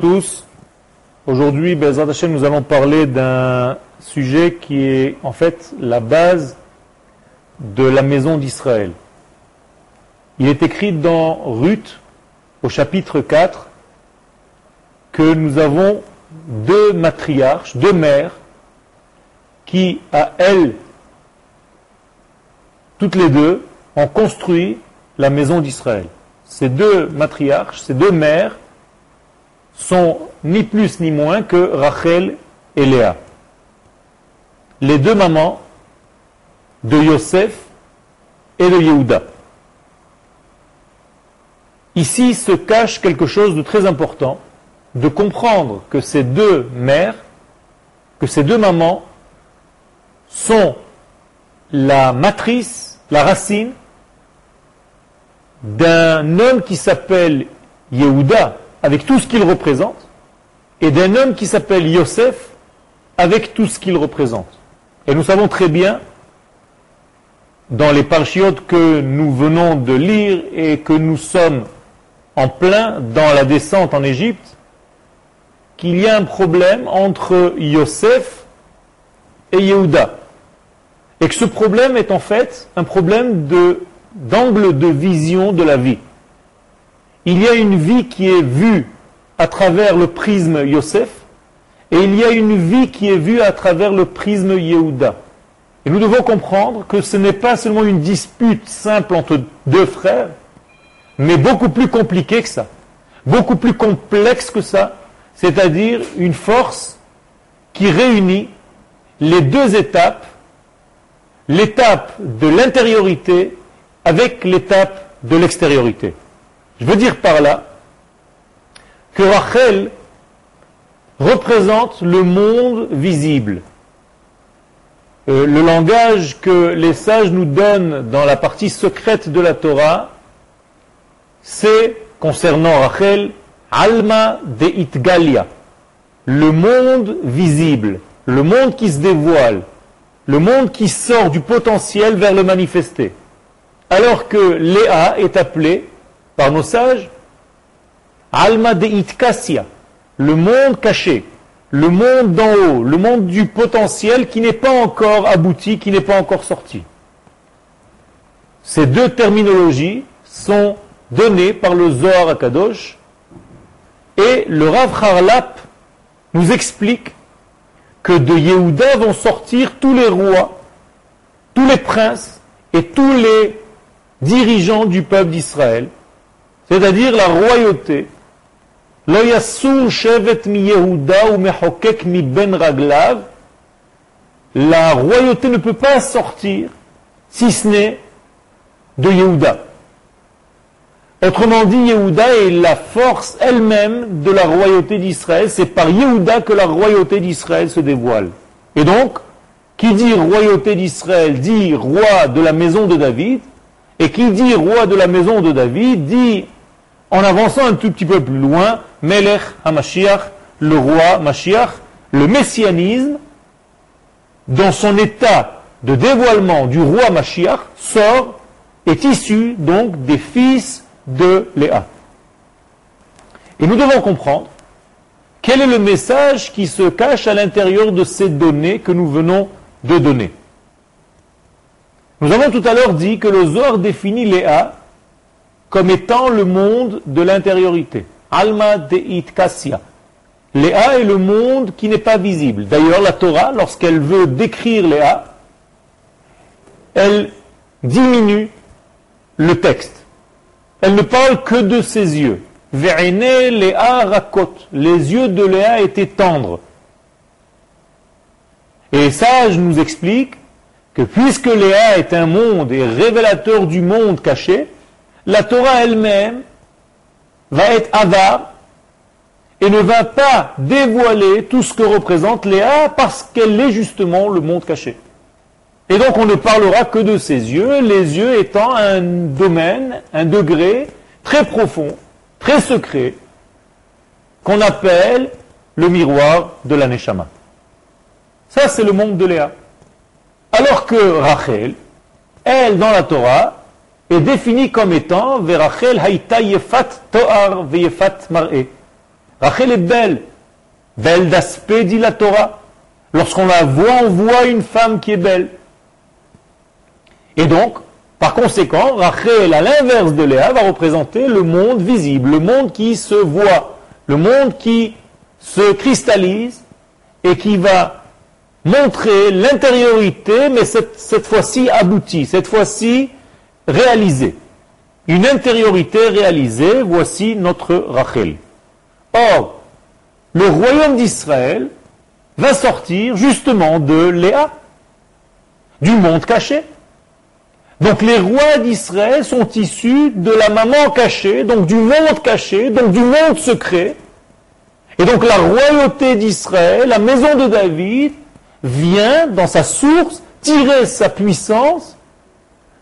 tous. Aujourd'hui, Bezrat Hashem, nous allons parler d'un sujet qui est en fait la base de la maison d'Israël. Il est écrit dans Ruth, au chapitre 4, que nous avons deux matriarches, deux mères, qui, à elles, toutes les deux, ont construit la maison d'Israël. Ces deux matriarches, ces deux mères, sont ni plus ni moins que Rachel et Léa. Les deux mamans de Yosef et de Yehuda. Ici se cache quelque chose de très important, de comprendre que ces deux mères, que ces deux mamans sont la matrice, la racine d'un homme qui s'appelle Yehuda, avec tout ce qu'il représente, et d'un homme qui s'appelle Yosef, avec tout ce qu'il représente. Et nous savons très bien, dans les parchiotes que nous venons de lire et que nous sommes en plein dans la descente en Égypte, qu'il y a un problème entre Yosef et Yehuda. Et que ce problème est en fait un problème d'angle de vision de la vie. Il y a une vie qui est vue à travers le prisme Yosef, et il y a une vie qui est vue à travers le prisme Yehuda. Et nous devons comprendre que ce n'est pas seulement une dispute simple entre deux frères, mais beaucoup plus compliqué que ça, beaucoup plus complexe que ça, c'est-à-dire une force qui réunit les deux étapes, l'étape de l'intériorité avec l'étape de l'extériorité. Je veux dire par là que Rachel représente le monde visible. Euh, le langage que les sages nous donnent dans la partie secrète de la Torah, c'est, concernant Rachel, Alma de Itgalia, le monde visible, le monde qui se dévoile, le monde qui sort du potentiel vers le manifesté. Alors que Léa est appelée par nos sages, Alma de Itkasia, le monde caché, le monde d'en haut, le monde du potentiel qui n'est pas encore abouti, qui n'est pas encore sorti. Ces deux terminologies sont données par le Zohar Akadosh et le Rav Harlap nous explique que de Yehuda vont sortir tous les rois, tous les princes et tous les dirigeants du peuple d'Israël c'est-à-dire la royauté. La royauté ne peut pas sortir si ce n'est de Yehuda. Autrement dit, Yehuda est la force elle-même de la royauté d'Israël. C'est par Yehuda que la royauté d'Israël se dévoile. Et donc, qui dit royauté d'Israël dit roi de la maison de David. Et qui dit roi de la maison de David dit en avançant un tout petit peu plus loin, Melech HaMashiach, le roi Mashiach, le messianisme, dans son état de dévoilement du roi Mashiach, sort, est issu donc des fils de Léa. Et nous devons comprendre quel est le message qui se cache à l'intérieur de ces données que nous venons de donner. Nous avons tout à l'heure dit que le Zohar définit Léa comme étant le monde de l'intériorité. Alma deit kassia. Léa est le monde qui n'est pas visible. D'ailleurs, la Torah, lorsqu'elle veut décrire Léa, elle diminue le texte. Elle ne parle que de ses yeux. Ve'ene Léa rakot. Les yeux de Léa étaient tendres. Et ça, je nous explique que puisque Léa est un monde et révélateur du monde caché, la Torah elle-même va être avare et ne va pas dévoiler tout ce que représente Léa parce qu'elle est justement le monde caché. Et donc on ne parlera que de ses yeux, les yeux étant un domaine, un degré très profond, très secret, qu'on appelle le miroir de la Neshama. Ça, c'est le monde de Léa. Alors que Rachel, elle, dans la Torah, est définie comme étant Verachel Haïta Yefat Toar Veyefat Mar'e. Rachel est belle. Belle d'aspect, dit la Torah. Lorsqu'on la voit, on voit une femme qui est belle. Et donc, par conséquent, Rachel, à l'inverse de Léa, va représenter le monde visible, le monde qui se voit, le monde qui se cristallise et qui va montrer l'intériorité, mais cette, fois-ci aboutie, cette fois-ci réalisée. Une intériorité réalisée, voici notre Rachel. Or, le royaume d'Israël va sortir justement de Léa, du monde caché. Donc les rois d'Israël sont issus de la maman cachée, donc du monde caché, donc du monde secret. Et donc la royauté d'Israël, la maison de David, vient dans sa source tirer sa puissance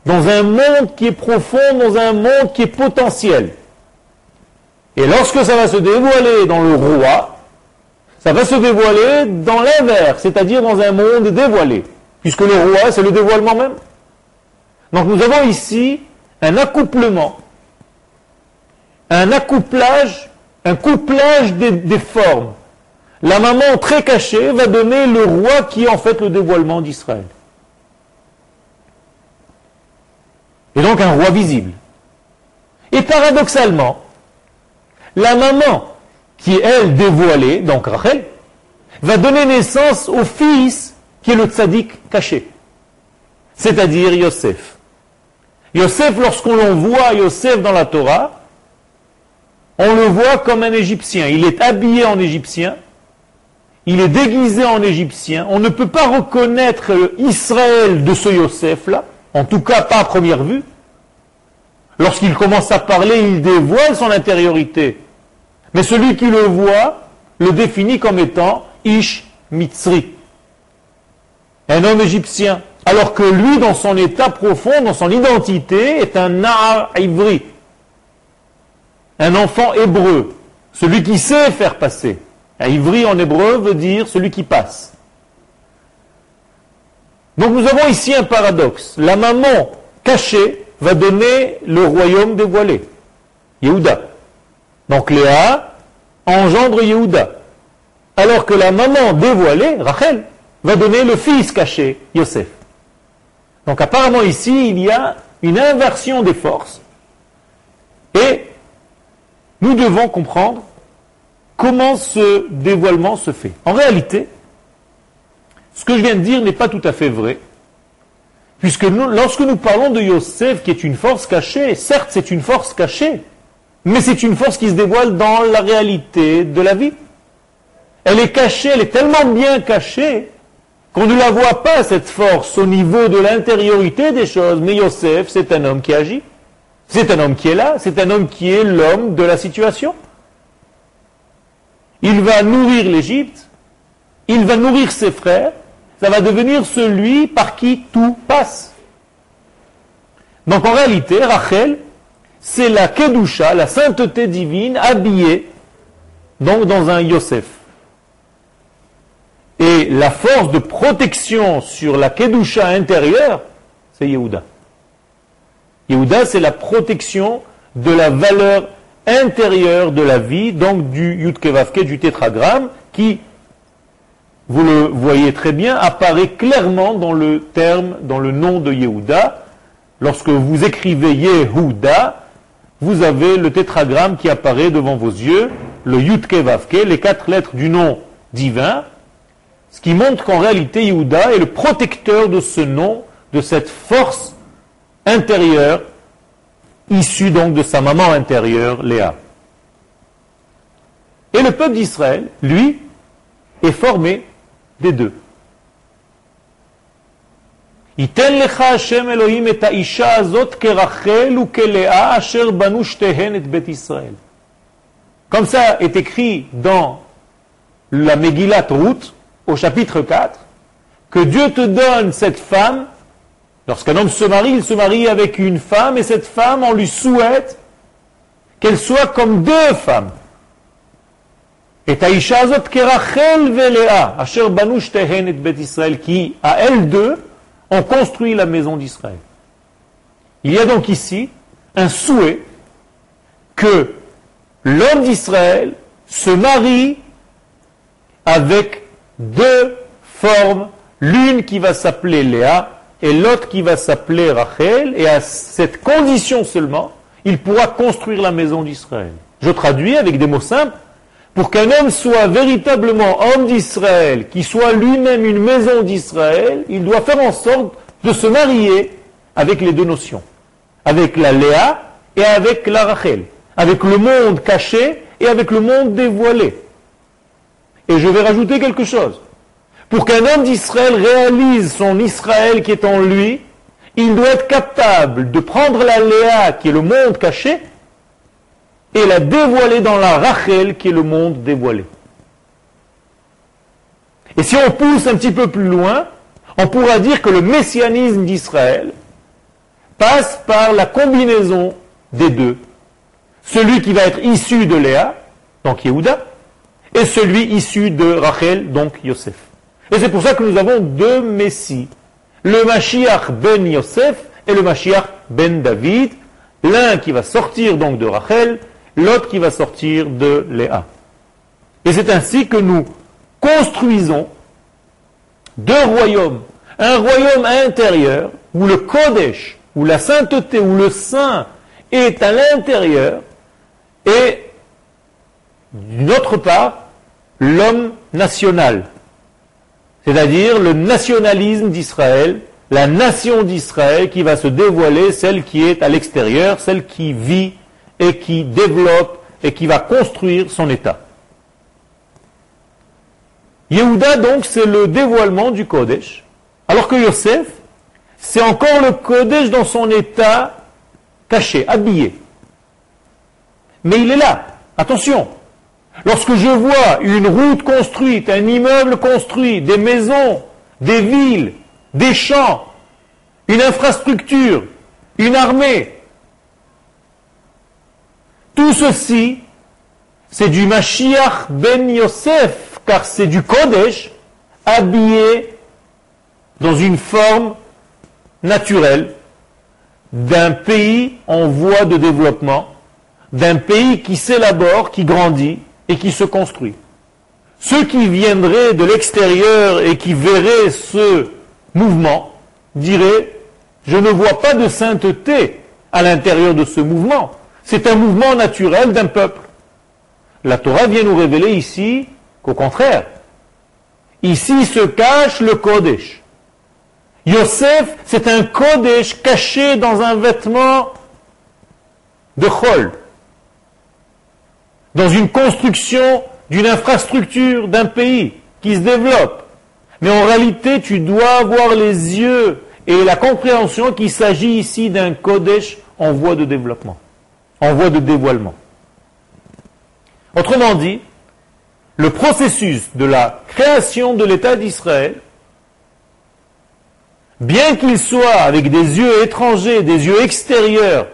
dans un monde qui est profond, dans un monde qui est potentiel. Et lorsque ça va se dévoiler dans le roi, ça va se dévoiler dans l'inverse, c'est-à-dire dans un monde dévoilé, puisque le roi, c'est le dévoilement même. Donc nous avons ici un accouplement, un accouplage, un couplage des, formes. La maman très cachée va donner le roi qui est en fait le dévoilement d'Israël. Et donc un roi visible. Et paradoxalement, la maman, qui est elle dévoilée, donc Rachel, va donner naissance au fils qui est le tzaddik caché, c'est-à-dire Yosef. Yosef, lorsqu'on voit Yosef dans la Torah, on le voit comme un Égyptien. Il est habillé en Égyptien, il est déguisé en Égyptien. On ne peut pas reconnaître Israël de ce Yosef-là, en tout cas pas à première vue. Lorsqu'il commence à parler, il dévoile son intériorité. Mais celui qui le voit le définit comme étant Ish Mitzri, un homme égyptien. Alors que lui, dans son état profond, dans son identité, est un Na'ar Ivri, un enfant hébreu, celui qui sait faire passer. Un Ivri en hébreu veut dire celui qui passe. Donc nous avons ici un paradoxe. La maman cachée va donner le royaume dévoilé, Yehuda. Donc Léa engendre Yehuda. Alors que la maman dévoilée, Rachel, va donner le fils caché, Yosef. Donc apparemment ici, il y a une inversion des forces. Et nous devons comprendre comment ce dévoilement se fait. En réalité, ce que je viens de dire n'est pas tout à fait vrai. Puisque lorsque nous parlons de Yosef, qui est une force cachée, certes c'est une force cachée, mais c'est une force qui se dévoile dans la réalité de la vie. Elle est cachée, elle est tellement bien cachée qu'on ne la voit pas, cette force, au niveau de l'intériorité des choses. Mais Yosef, c'est un homme qui agit. C'est un homme qui est là, c'est un homme qui est l'homme de la situation. Il va nourrir l'Égypte, il va nourrir ses frères, ça va devenir celui par qui tout passe. Donc en réalité, Rachel, c'est la Kedusha, la sainteté divine, habillée dans un Yosef. Et la force de protection sur la Kedusha intérieure, c'est Yehuda. Yehuda, c'est la protection de la valeur intérieure de la vie, donc du Yudkevavke, du tétragramme, qui, vous le voyez très bien, apparaît clairement dans le terme, dans le nom de Yehuda. Lorsque vous écrivez Yehuda, vous avez le tétragramme qui apparaît devant vos yeux, le Yudkevavke, les quatre lettres du nom divin, ce qui montre qu'en réalité, Yehuda est le protecteur de ce nom, de cette force intérieure, issue donc de sa maman intérieure, Léa. Et le peuple d'Israël, lui, est formé des deux. Comme ça est écrit dans la Megillat Ruth, au chapitre 4, que Dieu te donne cette femme, lorsqu'un homme se marie, il se marie avec une femme, et cette femme, on lui souhaite qu'elle soit comme deux femmes. Et Taïcha Azot Kerachel Velea, Asher Banush Tehen et Bet Israël, qui, à elles deux, ont construit la maison d'Israël. Il y a donc ici un souhait que l'homme d'Israël se marie avec deux formes, l'une qui va s'appeler Léa et l'autre qui va s'appeler Rachel, et à cette condition seulement, il pourra construire la maison d'Israël. Je traduis avec des mots simples, pour qu'un homme soit véritablement homme d'Israël, qui soit lui-même une maison d'Israël, il doit faire en sorte de se marier avec les deux notions, avec la Léa et avec la Rachel, avec le monde caché et avec le monde dévoilé. Et je vais rajouter quelque chose. Pour qu'un homme d'Israël réalise son Israël qui est en lui, il doit être capable de prendre la Léa, qui est le monde caché, et la dévoiler dans la Rachel, qui est le monde dévoilé. Et si on pousse un petit peu plus loin, on pourra dire que le messianisme d'Israël passe par la combinaison des deux. Celui qui va être issu de Léa, donc Yehuda, et celui issu de Rachel, donc Yosef. Et c'est pour ça que nous avons deux Messies. Le Mashiach ben Yosef et le Mashiach ben David. L'un qui va sortir donc de Rachel, l'autre qui va sortir de Léa. Et c'est ainsi que nous construisons deux royaumes. Un royaume intérieur où le Kodesh, où la sainteté, où le saint est à l'intérieur, et d'une autre part, l'homme national, c'est-à-dire le nationalisme d'Israël, la nation d'Israël qui va se dévoiler, celle qui est à l'extérieur, celle qui vit et qui développe et qui va construire son État. Yehuda, donc, c'est le dévoilement du Kodesh, alors que Yosef, c'est encore le Kodesh dans son état caché, habillé. Mais il est là. Attention, Lorsque je vois une route construite, un immeuble construit, des maisons, des villes, des champs, une infrastructure, une armée, tout ceci, c'est du Mashiach ben Yosef, car c'est du Kodesh habillé dans une forme naturelle d'un pays en voie de développement, d'un pays qui s'élabore, qui grandit, et qui se construit. Ceux qui viendraient de l'extérieur et qui verraient ce mouvement diraient, je ne vois pas de sainteté à l'intérieur de ce mouvement. C'est un mouvement naturel d'un peuple. La Torah vient nous révéler ici qu'au contraire, ici se cache le Kodesh. Yosef, c'est un Kodesh caché dans un vêtement de Chol dans une construction d'une infrastructure d'un pays qui se développe. Mais en réalité, tu dois avoir les yeux et la compréhension qu'il s'agit ici d'un Kodesh en voie de développement, en voie de dévoilement. Autrement dit, le processus de la création de l'État d'Israël, bien qu'il soit avec des yeux étrangers, des yeux extérieurs,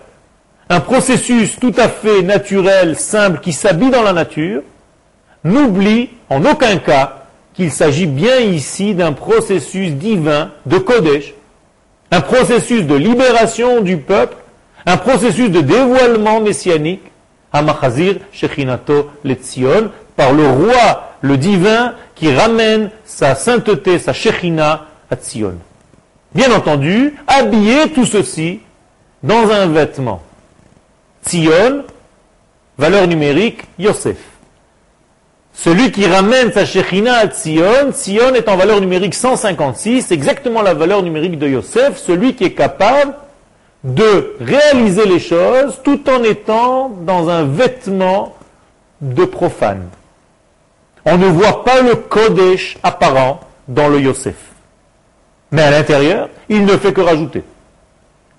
un processus tout à fait naturel, simple, qui s'habille dans la nature, n'oublie en aucun cas qu'il s'agit bien ici d'un processus divin de Kodesh, un processus de libération du peuple, un processus de dévoilement messianique, Amachazir Shechinato Letzion, par le roi, le divin, qui ramène sa sainteté, sa Shechina à Tzion. Bien entendu, habiller tout ceci dans un vêtement. Tzion, valeur numérique, Yosef. Celui qui ramène sa Shechina à Tzion, Tzion est en valeur numérique 156, exactement la valeur numérique de Yosef, celui qui est capable de réaliser les choses tout en étant dans un vêtement de profane. On ne voit pas le Kodesh apparent dans le Yosef. Mais à l'intérieur, il ne fait que rajouter.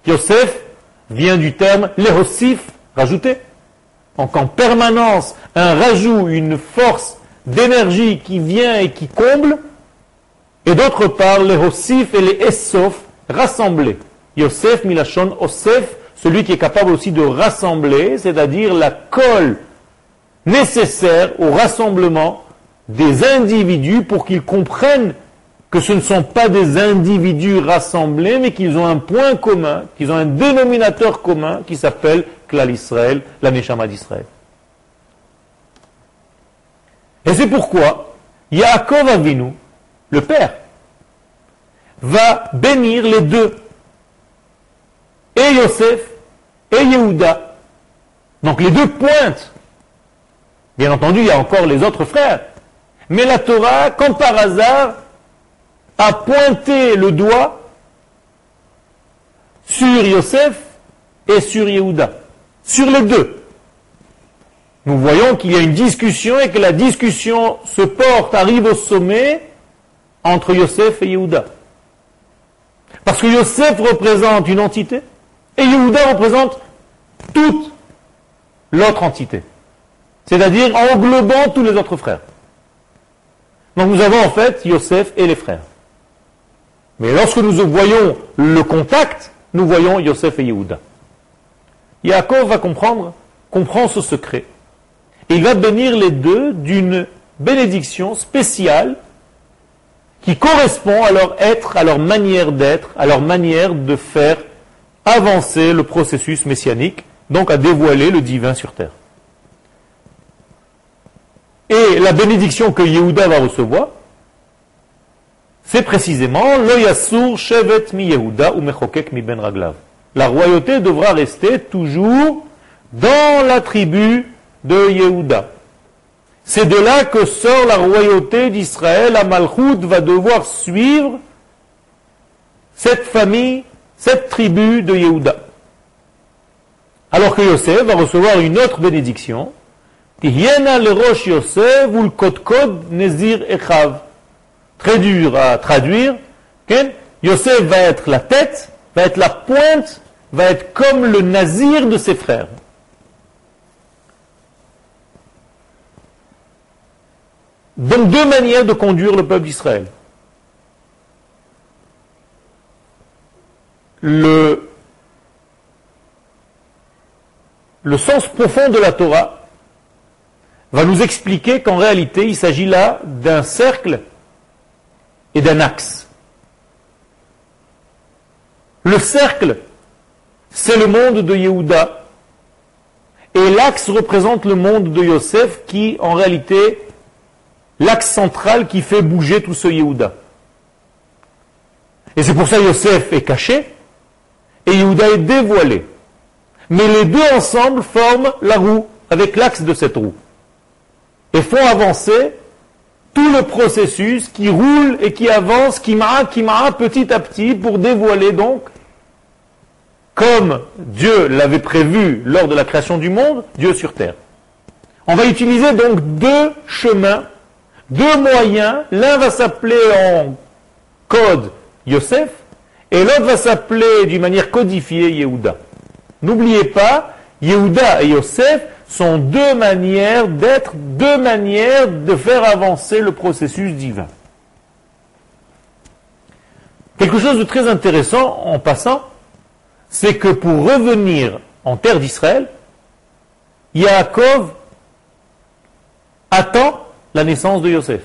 Yosef vient du terme lehosif, rajouter. Donc en permanence, un rajout, une force d'énergie qui vient et qui comble, et d'autre part, les et les Essof rassemblés. Yosef, Milachon, Osef, celui qui est capable aussi de rassembler, c'est-à-dire la colle nécessaire au rassemblement des individus pour qu'ils comprennent que ce ne sont pas des individus rassemblés, mais qu'ils ont un point commun, qu'ils ont un dénominateur commun qui s'appelle Klal Israël, la Neshama d'Israël. Et c'est pourquoi Yaakov Avinu, le père, va bénir les deux, et Yosef et Yehuda. Donc les deux pointent. Bien entendu, il y a encore les autres frères. Mais la Torah, comme par hasard, a pointé le doigt sur Yosef et sur Yehuda. Sur les deux. Nous voyons qu'il y a une discussion et que la discussion se porte, arrive au sommet entre Yosef et Yehuda. Parce que Yosef représente une entité et Yehuda représente toute l'autre entité. C'est-à-dire englobant tous les autres frères. Donc nous avons en fait Yosef et les frères. Mais lorsque nous voyons le contact, nous voyons Yosef et Yehuda. Yaakov va comprendre, comprend ce secret. Et il va bénir les deux d'une bénédiction spéciale qui correspond à leur être, à leur manière d'être, à leur manière de faire avancer le processus messianique, donc à dévoiler le divin sur terre. Et la bénédiction que Yehuda va recevoir, c'est précisément lo shevet mi Yehuda ou mechokek mi ben raglav. La royauté devra rester toujours dans la tribu de Yehuda. C'est de là que sort la royauté d'Israël. Amalchut va devoir suivre cette famille, cette tribu de Yehuda. Alors que Yosef va recevoir une autre bénédiction. le roche Yosef nezir. Très dur à traduire. Yosef va être la tête, va être la pointe, va être comme le nazir de ses frères. Donc deux manières de conduire le peuple d'Israël. Le, sens profond de la Torah va nous expliquer qu'en réalité, il s'agit là d'un cercle et d'un axe. Le cercle, c'est le monde de Yehuda, et l'axe représente le monde de Yosef qui, en réalité, l'axe central qui fait bouger tout ce Yehuda. Et c'est pour ça que Yosef est caché et Yehuda est dévoilé. Mais les deux ensemble forment la roue avec l'axe de cette roue et font avancer tout le processus qui roule et qui avance, qui m'a, qui m'a petit à petit pour dévoiler donc, comme Dieu l'avait prévu lors de la création du monde, Dieu sur terre. On va utiliser donc deux chemins deux moyens. L'un va s'appeler en code Yosef et l'autre va s'appeler d'une manière codifiée Yehuda. N'oubliez pas, Yehuda et Yosef sont deux manières d'être, deux manières de faire avancer le processus divin. Quelque chose de très intéressant en passant, c'est que pour revenir en terre d'Israël, Yaakov attend la naissance de Yosef.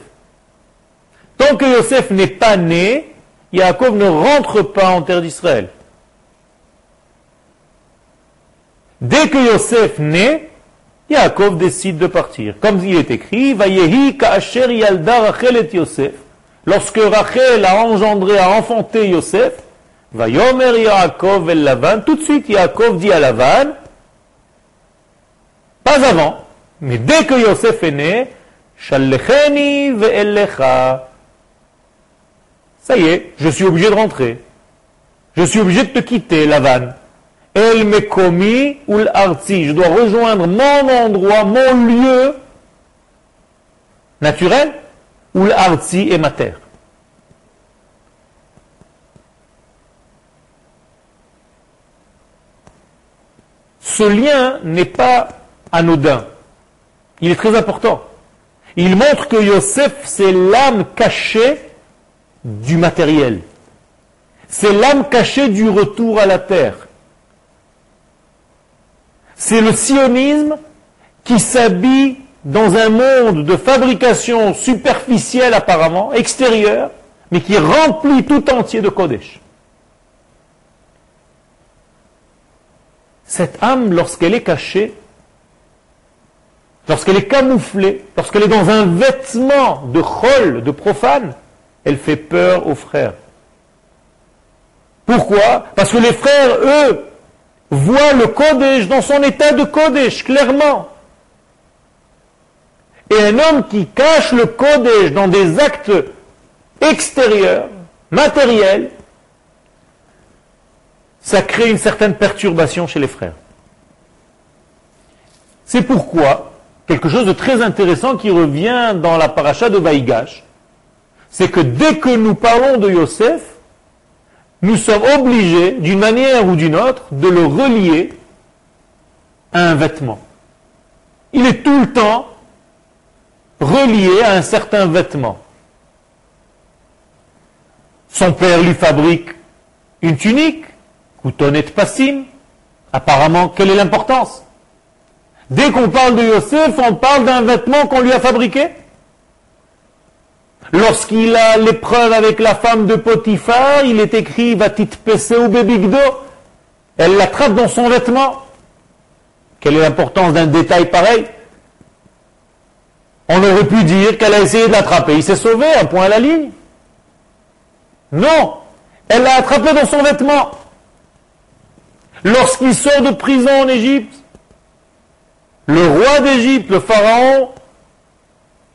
Tant que Yosef n'est pas né, Yaakov ne rentre pas en terre d'Israël. Dès que Yosef naît, Yaakov décide de partir. Comme il est écrit, Vayehi ka'asher yalda Rachel et Yosef. Lorsque Rachel a engendré, a enfanté Yosef, Vayomer Yaakov el Lavan, tout de suite Yaakov dit à Lavan, pas avant, mais dès que Yosef est né, ve'elecha. Ça y est, je suis obligé de rentrer. Je suis obligé de te quitter, la vanne. El mekomi ou l'arti. Je dois rejoindre mon endroit, mon lieu naturel, ou l'arti est ma terre. Ce lien n'est pas anodin. Il est très important. Il montre que Yosef, c'est l'âme cachée du matériel. C'est l'âme cachée du retour à la terre. C'est le sionisme qui s'habille dans un monde de fabrication superficielle apparemment, extérieure, mais qui remplit tout entier de Kodesh. Cette âme, lorsqu'elle est cachée, lorsqu'elle est camouflée, lorsqu'elle est dans un vêtement de chol, de profane, elle fait peur aux frères. Pourquoi? Parce que les frères, eux, voient le Kodesh dans son état de Kodesh, clairement. Et un homme qui cache le Kodesh dans des actes extérieurs, matériels, ça crée une certaine perturbation chez les frères. C'est pourquoi, quelque chose de très intéressant qui revient dans la paracha de Vaïgash, c'est que dès que nous parlons de Yosef, nous sommes obligés, d'une manière ou d'une autre, de le relier à un vêtement. Il est tout le temps relié à un certain vêtement. Son père lui fabrique une tunique, coutonnet passim. Apparemment, quelle est l'importance? Dès qu'on parle de Yosef, on parle d'un vêtement qu'on lui a fabriqué? Lorsqu'il a l'épreuve avec la femme de Potiphar, il est écrit Vatit ou Bebigdo. Elle l'attrape dans son vêtement. Quelle est l'importance d'un détail pareil? On aurait pu dire qu'elle a essayé de l'attraper. Il s'est sauvé, un point à la ligne. Non, elle l'a attrapé dans son vêtement. Lorsqu'il sort de prison en Égypte, le roi d'Égypte, le pharaon,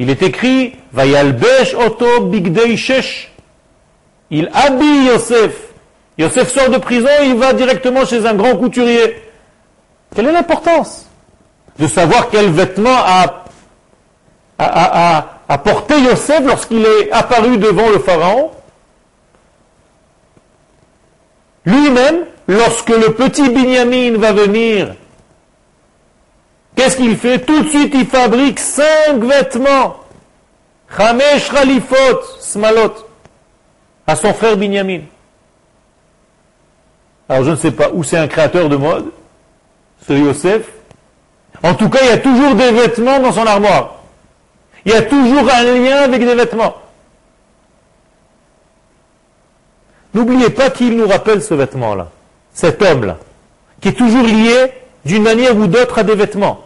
il est écrit Vayalbesh Oto Bigdei Shesh. Il habille Yosef. Yosef sort de prison, il va directement chez un grand couturier. Quelle est l'importance de savoir quel vêtement a, a, a porté Yosef lorsqu'il est apparu devant le pharaon? Lui-même, lorsque le petit Binyamin va venir Qu'est-ce qu'il fait? Tout de suite, il fabrique cinq vêtements. Chamesh Khalifot, Smalot, à son frère Binyamin. Alors je ne sais pas où c'est un créateur de mode, ce Yosef. En tout cas, il y a toujours des vêtements dans son armoire. Il y a toujours un lien avec des vêtements. N'oubliez pas qu'il nous rappelle ce vêtement-là, cet homme-là, qui est toujours lié d'une manière ou d'autre à des vêtements.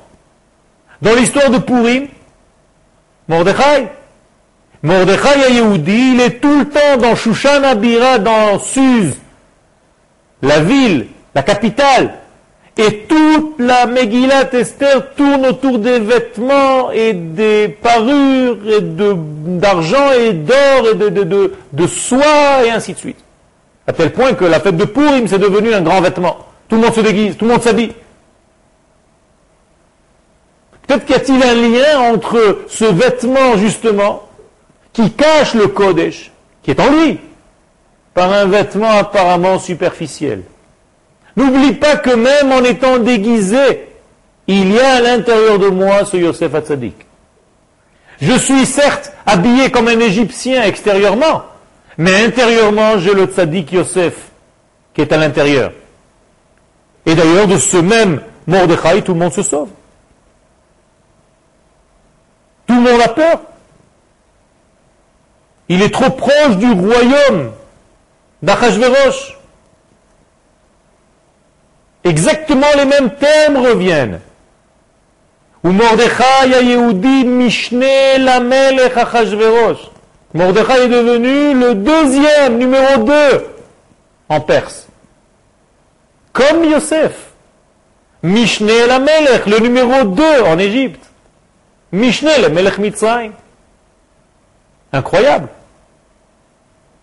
Dans l'histoire de Purim, Mordechai, Mordechai Yehoudi, il est tout le temps dans Shushan Abira, dans Suz, la ville, la capitale. Et toute la Megillat Esther tourne autour des vêtements et des parures et d'argent et d'or et de, soie et ainsi de suite. À tel point que la fête de Purim, c'est devenu un grand vêtement. Tout le monde se déguise, tout le monde s'habille. Peut-être qu'il y a-t-il un lien entre ce vêtement, justement, qui cache le Kodesh, qui est en lui, par un vêtement apparemment superficiel. N'oublie pas que même en étant déguisé, il y a à l'intérieur de moi ce Yosef Hatzadik. Je suis certes habillé comme un Égyptien extérieurement, mais intérieurement, j'ai le Tzadik Yosef qui est à l'intérieur. Et d'ailleurs, de ce même Mordechai, tout le monde se sauve. Le a peur. Il est trop proche du royaume d'Achashverosh. Exactement les mêmes thèmes reviennent. Mordechai Yehudi Mishne Lamelech Achashverosh. Mordechai est devenu le deuxième, numéro deux, en Perse. Comme Yosef. Mishne Lamelech, le numéro deux en Égypte. Mishneh, le Melech Mitzrayim. Incroyable.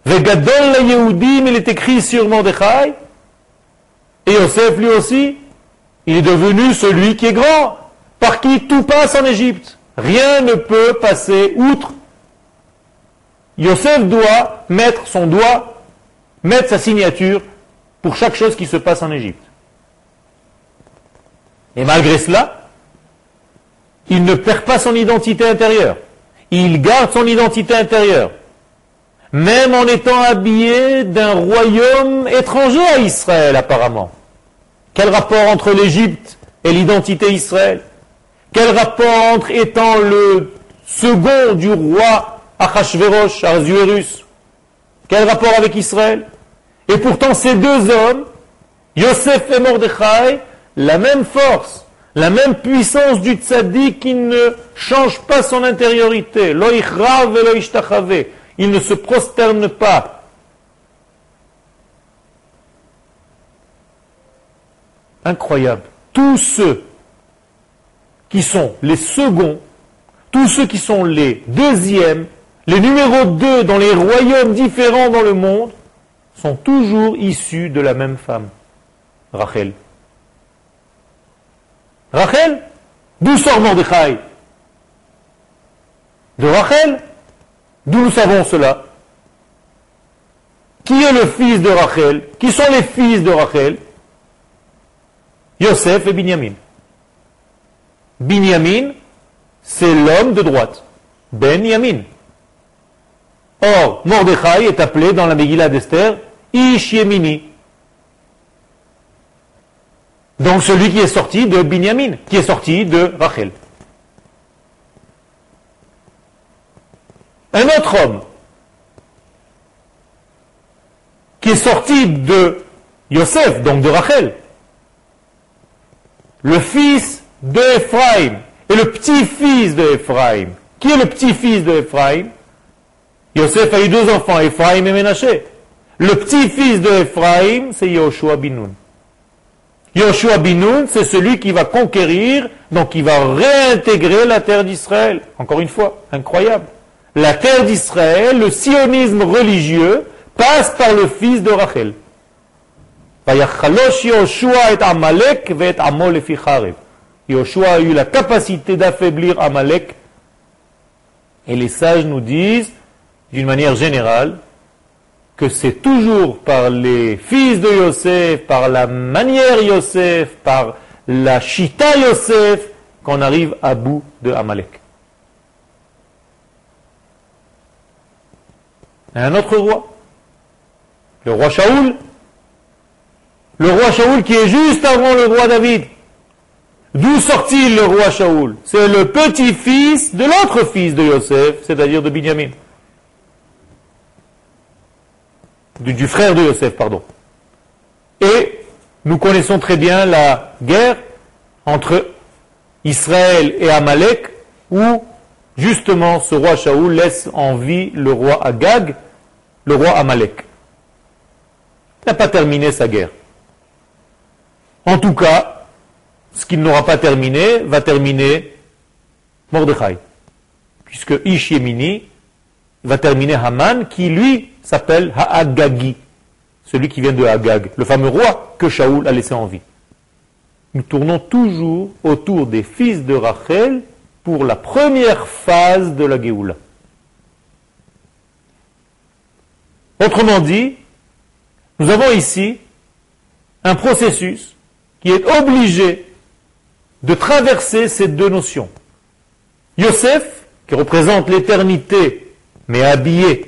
Vegadol la Yehudim, il est écrit sur Mordechai. Et Yosef lui aussi, il est devenu celui qui est grand, par qui tout passe en Égypte. Rien ne peut passer outre. Yosef doit mettre son doigt, mettre sa signature pour chaque chose qui se passe en Égypte. Et malgré cela, il ne perd pas son identité intérieure. Il garde son identité intérieure. Même en étant habillé d'un royaume étranger à Israël, apparemment. Quel rapport entre l'Égypte et l'identité Israël? Quel rapport entre étant le second du roi Achashverosh, Arzuerus Quel rapport avec Israël? Et pourtant, ces deux hommes, Yosef et Mordechai, la même force, La même puissance du tzaddik qui ne change pas son intériorité. Il ne se prosterne pas. Incroyable. Tous ceux qui sont les seconds, tous ceux qui sont les deuxièmes, les numéros 2 dans les royaumes différents dans le monde, sont toujours issus de la même femme, Rachel. Rachel D'où sort Mordechai? De Rachel? D'où nous savons cela? Qui est le fils de Rachel? Qui sont les fils de Rachel? Yosef et Binyamin. Binyamin, c'est l'homme de droite. Ben Yamin. Or, Mordechai est appelé dans la Megillah d'Esther Ish. Donc celui qui est sorti de Binyamin, qui est sorti de Rachel. Un autre homme qui est sorti de Yosef, donc de Rachel, le fils de et le petit-fils de. Qui est le petit-fils de Yosef a eu deux enfants, Ephraim et Ménaché. Le petit-fils de c'est Yoshua Binoun. Yoshua Binoun, c'est celui qui va conquérir, donc qui va réintégrer la terre d'Israël. Encore une fois, incroyable. La terre d'Israël, le sionisme religieux, passe par le fils de Rachel. Yoshua a eu la capacité d'affaiblir Amalek. Et les sages nous disent, d'une manière générale, que c'est toujours par les fils de Yosef, par la manière Yosef, par la chita Yosef, qu'on arrive à bout de Amalek. un autre roi, le roi Shaoul, le roi Shaoul qui est juste avant le roi David. D'où sort-il le roi Shaoul? C'est le petit-fils de l'autre fils de Yosef, c'est-à-dire de Binyamin du, frère de Yosef, pardon. Et nous connaissons très bien la guerre entre Israël et Amalek, où justement ce roi Shaoul laisse en vie le roi Agag, le roi Amalek. Il n'a pas terminé sa guerre. En tout cas, ce qu'il n'aura pas terminé va terminer Mordechai. Puisque Ish va terminer Haman, qui lui s'appelle Haagagi, celui qui vient de Hagag, le fameux roi que Shaoul a laissé en vie. Nous tournons toujours autour des fils de Rachel pour la première phase de la Géoula. Autrement dit, nous avons ici un processus qui est obligé de traverser ces deux notions. Yosef, qui représente l'éternité, mais habillé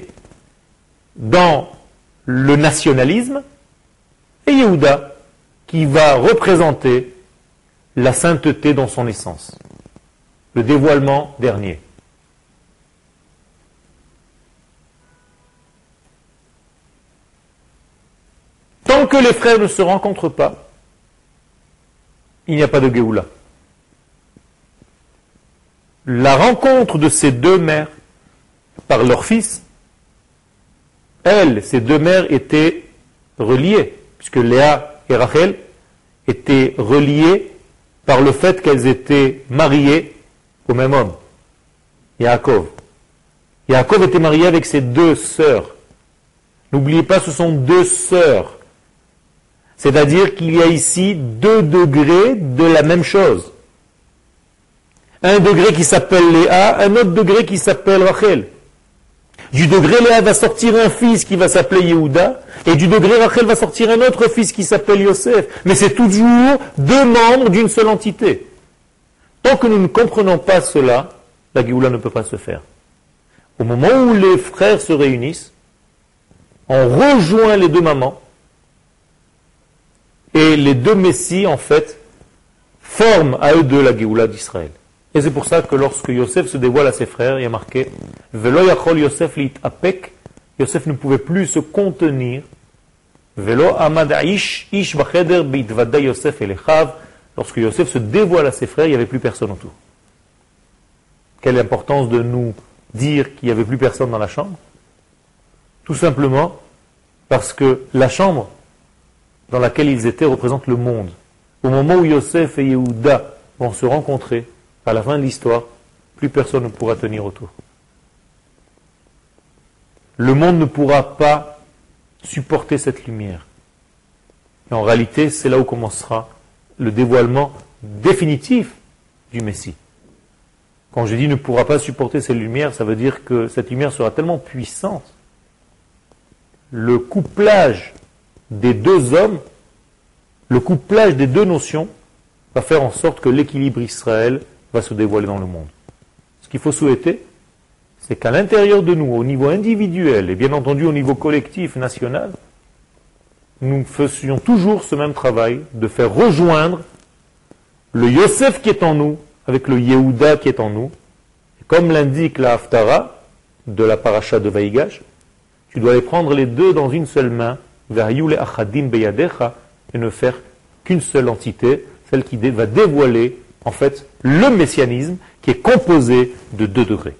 dans le nationalisme, et Yehuda, qui va représenter la sainteté dans son essence, le dévoilement dernier. Tant que les frères ne se rencontrent pas, il n'y a pas de Géoula. La rencontre de ces deux mères par leur fils elles, ces deux mères, étaient reliées, puisque Léa et Rachel étaient reliées par le fait qu'elles étaient mariées au même homme, Yaakov. Yaakov était marié avec ses deux sœurs. N'oubliez pas, ce sont deux sœurs. C'est-à-dire qu'il y a ici deux degrés de la même chose. Un degré qui s'appelle Léa, un autre degré qui s'appelle Rachel. Du degré Léa va sortir un fils qui va s'appeler Yehuda, et du degré Rachel va sortir un autre fils qui s'appelle Yosef. Mais c'est toujours deux membres d'une seule entité. Tant que nous ne comprenons pas cela, la Géoula ne peut pas se faire. Au moment où les frères se réunissent, on rejoint les deux mamans, et les deux messies, en fait, forment à eux deux la Géoula d'Israël. Et c'est pour ça que lorsque Yosef se dévoile à ses frères, il y a marqué Velo yachol Yosef apek, Yosef ne pouvait plus se contenir. Velo amad ish bacheder Yosef elechav, lorsque Yosef se dévoile à ses frères, il n'y avait plus personne autour. Quelle importance de nous dire qu'il n'y avait plus personne dans la chambre? Tout simplement parce que la chambre dans laquelle ils étaient représente le monde. Au moment où Yosef et Yehuda vont se rencontrer, à la fin de l'histoire, plus personne ne pourra tenir autour. Le monde ne pourra pas supporter cette lumière. En réalité, c'est là où commencera le dévoilement définitif du Messie. Quand je dis ne pourra pas supporter cette lumière, ça veut dire que cette lumière sera tellement puissante. Le couplage des deux hommes, le couplage des deux notions, va faire en sorte que l'équilibre Israël va se dévoiler dans le monde. Ce qu'il faut souhaiter, c'est qu'à l'intérieur de nous, au niveau individuel et bien entendu au niveau collectif, national, nous faisions toujours ce même travail de faire rejoindre le Yosef qui est en nous avec le Yehuda qui est en nous. comme l'indique la Haftara de la paracha de Vaïgash, tu dois les prendre les deux dans une seule main, et ne faire qu'une seule entité, celle qui va dévoiler en fait le messianisme qui est composé de deux degrés.